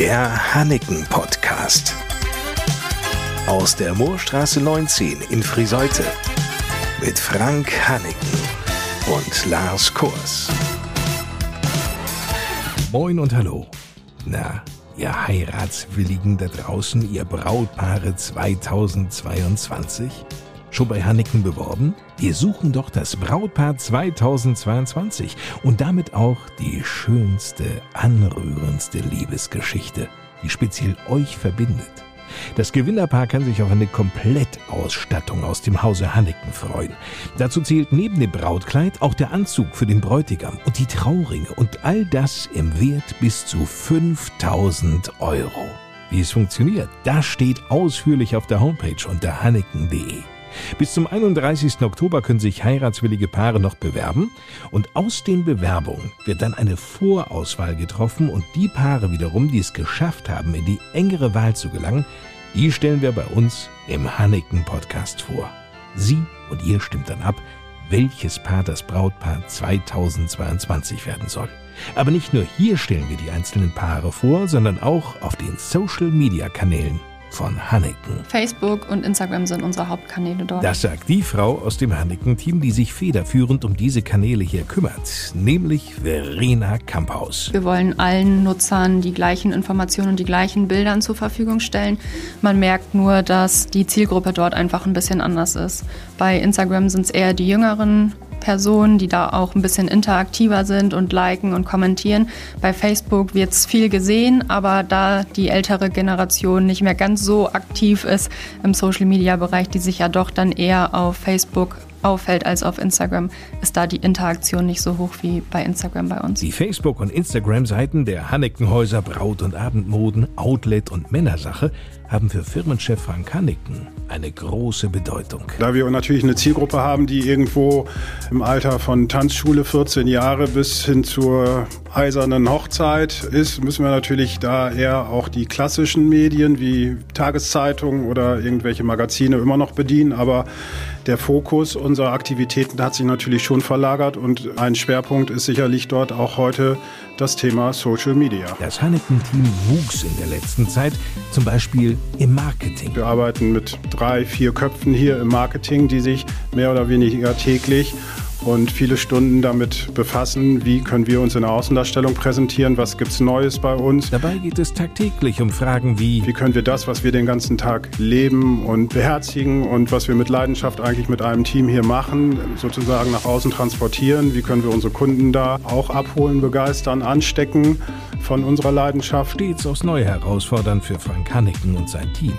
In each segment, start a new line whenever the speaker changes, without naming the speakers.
Der Hanneken Podcast. Aus der Moorstraße 19 in Friseute. Mit Frank Hanneken und Lars Kurs.
Moin und hallo. Na, ihr Heiratswilligen da draußen, ihr Brautpaare 2022? Schon bei Hanneken beworben? Wir suchen doch das Brautpaar 2022 und damit auch die schönste, anrührendste Liebesgeschichte, die speziell euch verbindet. Das Gewinnerpaar kann sich auf eine Komplettausstattung aus dem Hause Hanneken freuen. Dazu zählt neben dem Brautkleid auch der Anzug für den Bräutigam und die Trauringe und all das im Wert bis zu 5000 Euro. Wie es funktioniert, das steht ausführlich auf der Homepage unter hanneken.de. Bis zum 31. Oktober können sich heiratswillige Paare noch bewerben und aus den Bewerbungen wird dann eine Vorauswahl getroffen und die Paare wiederum, die es geschafft haben, in die engere Wahl zu gelangen, die stellen wir bei uns im Hanneken Podcast vor. Sie und ihr stimmt dann ab, welches Paar das Brautpaar 2022 werden soll. Aber nicht nur hier stellen wir die einzelnen Paare vor, sondern auch auf den Social Media Kanälen von Hanneken.
Facebook und Instagram sind unsere Hauptkanäle dort.
Das sagt die Frau aus dem Hanneken-Team, die sich federführend um diese Kanäle hier kümmert, nämlich Verena Kamphaus.
Wir wollen allen Nutzern die gleichen Informationen und die gleichen Bildern zur Verfügung stellen. Man merkt nur, dass die Zielgruppe dort einfach ein bisschen anders ist. Bei Instagram sind es eher die jüngeren Personen, die da auch ein bisschen interaktiver sind und liken und kommentieren. Bei Facebook wird es viel gesehen, aber da die ältere Generation nicht mehr ganz so aktiv ist im Social-Media-Bereich, die sich ja doch dann eher auf Facebook auffällt als auf Instagram, ist da die Interaktion nicht so hoch wie bei Instagram bei uns.
Die Facebook- und Instagram-Seiten der Hannekenhäuser Braut- und Abendmoden, Outlet und Männersache haben für Firmenchef Frank Hanneken eine große Bedeutung.
Da wir natürlich eine Zielgruppe haben, die irgendwo im Alter von Tanzschule 14 Jahre bis hin zur eisernen Hochzeit ist, müssen wir natürlich da eher auch die klassischen Medien wie Tageszeitungen oder irgendwelche Magazine immer noch bedienen. Aber der Fokus unserer Aktivitäten hat sich natürlich schon verlagert und ein Schwerpunkt ist sicherlich dort auch heute das Thema Social Media.
Das Hanneken-Team wuchs in der letzten Zeit, zum Beispiel im Marketing.
Wir arbeiten mit drei, vier Köpfen hier im Marketing, die sich mehr oder weniger täglich und viele Stunden damit befassen, wie können wir uns in der Außendarstellung präsentieren, was gibt es Neues bei uns.
Dabei geht es tagtäglich um Fragen wie,
wie können wir das, was wir den ganzen Tag leben und beherzigen und was wir mit Leidenschaft eigentlich mit einem Team hier machen, sozusagen nach außen transportieren, wie können wir unsere Kunden da auch abholen, begeistern, anstecken von unserer Leidenschaft.
Stets aufs Neue herausfordern für Frank Hanneken und sein Team.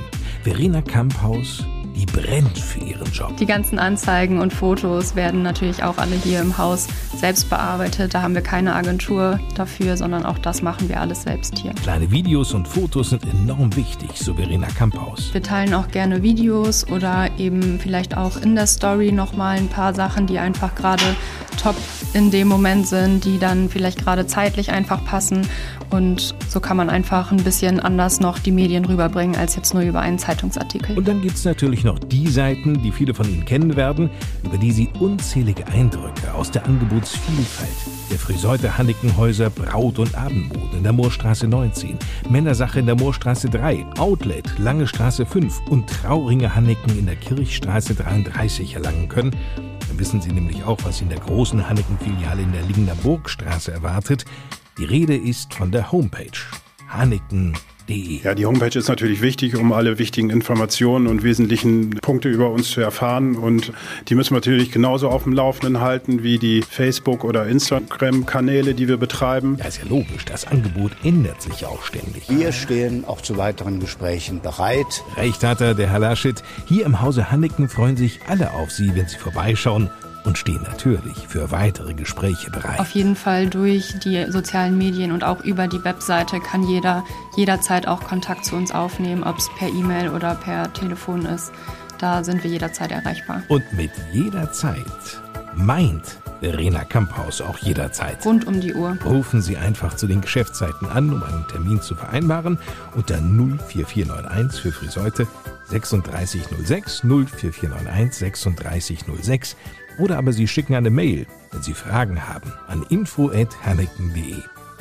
Verena Kamphaus die brennt für ihren Job.
Die ganzen Anzeigen und Fotos werden natürlich auch alle hier im Haus selbst bearbeitet. Da haben wir keine Agentur dafür, sondern auch das machen wir alles selbst hier.
Kleine Videos und Fotos sind enorm wichtig, so Verena Kamphaus.
Wir teilen auch gerne Videos oder eben vielleicht auch in der Story nochmal ein paar Sachen, die einfach gerade top in dem Moment sind, die dann vielleicht gerade zeitlich einfach passen. Und so kann man einfach ein bisschen anders noch die Medien rüberbringen, als jetzt nur über einen Zeitungsartikel.
Und dann gibt es natürlich noch die Seiten, die viele von Ihnen kennen werden, über die Sie unzählige Eindrücke aus der Angebotsvielfalt der Friseute Hannikenhäuser Braut- und Abendmode in der Moorstraße 19, Männersache in der Moorstraße 3, Outlet Lange Straße 5 und Trauringe Hanniken in der Kirchstraße 33 erlangen können dann wissen Sie nämlich auch, was in der großen Hanneken-Filiale in der Ligner Burgstraße erwartet. Die Rede ist von der Homepage hanneken.de.
Ja, die Homepage ist natürlich wichtig, um alle wichtigen Informationen und wesentlichen Punkte über uns zu erfahren. Und die müssen wir natürlich genauso auf dem Laufenden halten wie die Facebook- oder Instagram-Kanäle, die wir betreiben.
Ja, ist ja logisch. Das Angebot ändert sich auch ständig.
Wir stehen auch zu weiteren Gesprächen bereit.
Recht hat er, der Herr Laschet. Hier im Hause Hanneken freuen sich alle auf Sie, wenn Sie vorbeischauen und stehen natürlich für weitere Gespräche bereit.
Auf jeden Fall durch die sozialen Medien und auch über die Webseite kann jeder jederzeit auch Kontakt zu uns aufnehmen, ob es per E-Mail oder per Telefon ist. Da sind wir jederzeit erreichbar.
Und mit jederzeit meint Verena Kamphaus auch jederzeit.
Rund um die Uhr.
Rufen Sie einfach zu den Geschäftszeiten an, um einen Termin zu vereinbaren unter 04491 für Friseute 3606 04491 3606 oder aber Sie schicken eine Mail, wenn Sie Fragen haben, an info.hanneken.de.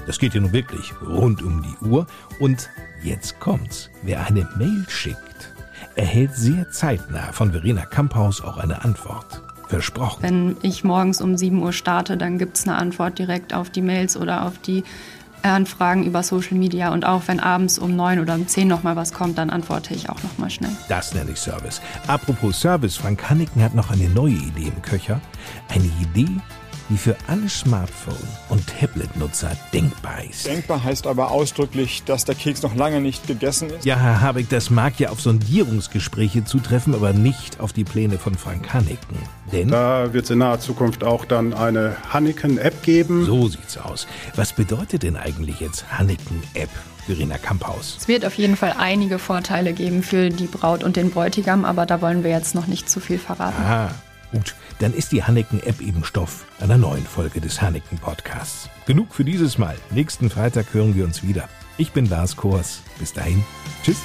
Das geht ja nun wirklich rund um die Uhr. Und jetzt kommt's. Wer eine Mail schickt, erhält sehr zeitnah von Verena Kamphaus auch eine Antwort. Versprochen.
Wenn ich morgens um 7 Uhr starte, dann gibt's eine Antwort direkt auf die Mails oder auf die Anfragen über Social Media und auch wenn abends um neun oder um zehn noch mal was kommt, dann antworte ich auch noch mal schnell.
Das nenne ich Service. Apropos Service, Frank Hanniken hat noch eine neue Idee im Köcher. Eine Idee, die für alle Smartphone- und Tablet-Nutzer denkbar ist.
Denkbar heißt aber ausdrücklich, dass der Keks noch lange nicht gegessen ist.
Ja, Herr Habeck, das mag ja auf Sondierungsgespräche zutreffen, aber nicht auf die Pläne von Frank Hanniken. Denn
Da wird es in naher Zukunft auch dann eine Hanneken-App geben.
so sieht's aus. Was bedeutet denn eigentlich jetzt Hanniken-App, Verena Kamphaus?
Es wird auf jeden Fall einige Vorteile geben für die Braut und den Bräutigam, aber da wollen wir jetzt noch nicht zu viel verraten.
Ah, gut. Dann ist die Hanneken-App eben Stoff einer neuen Folge des Hanneken-Podcasts. Genug für dieses Mal. Nächsten Freitag hören wir uns wieder. Ich bin Lars Kors. Bis dahin. Tschüss.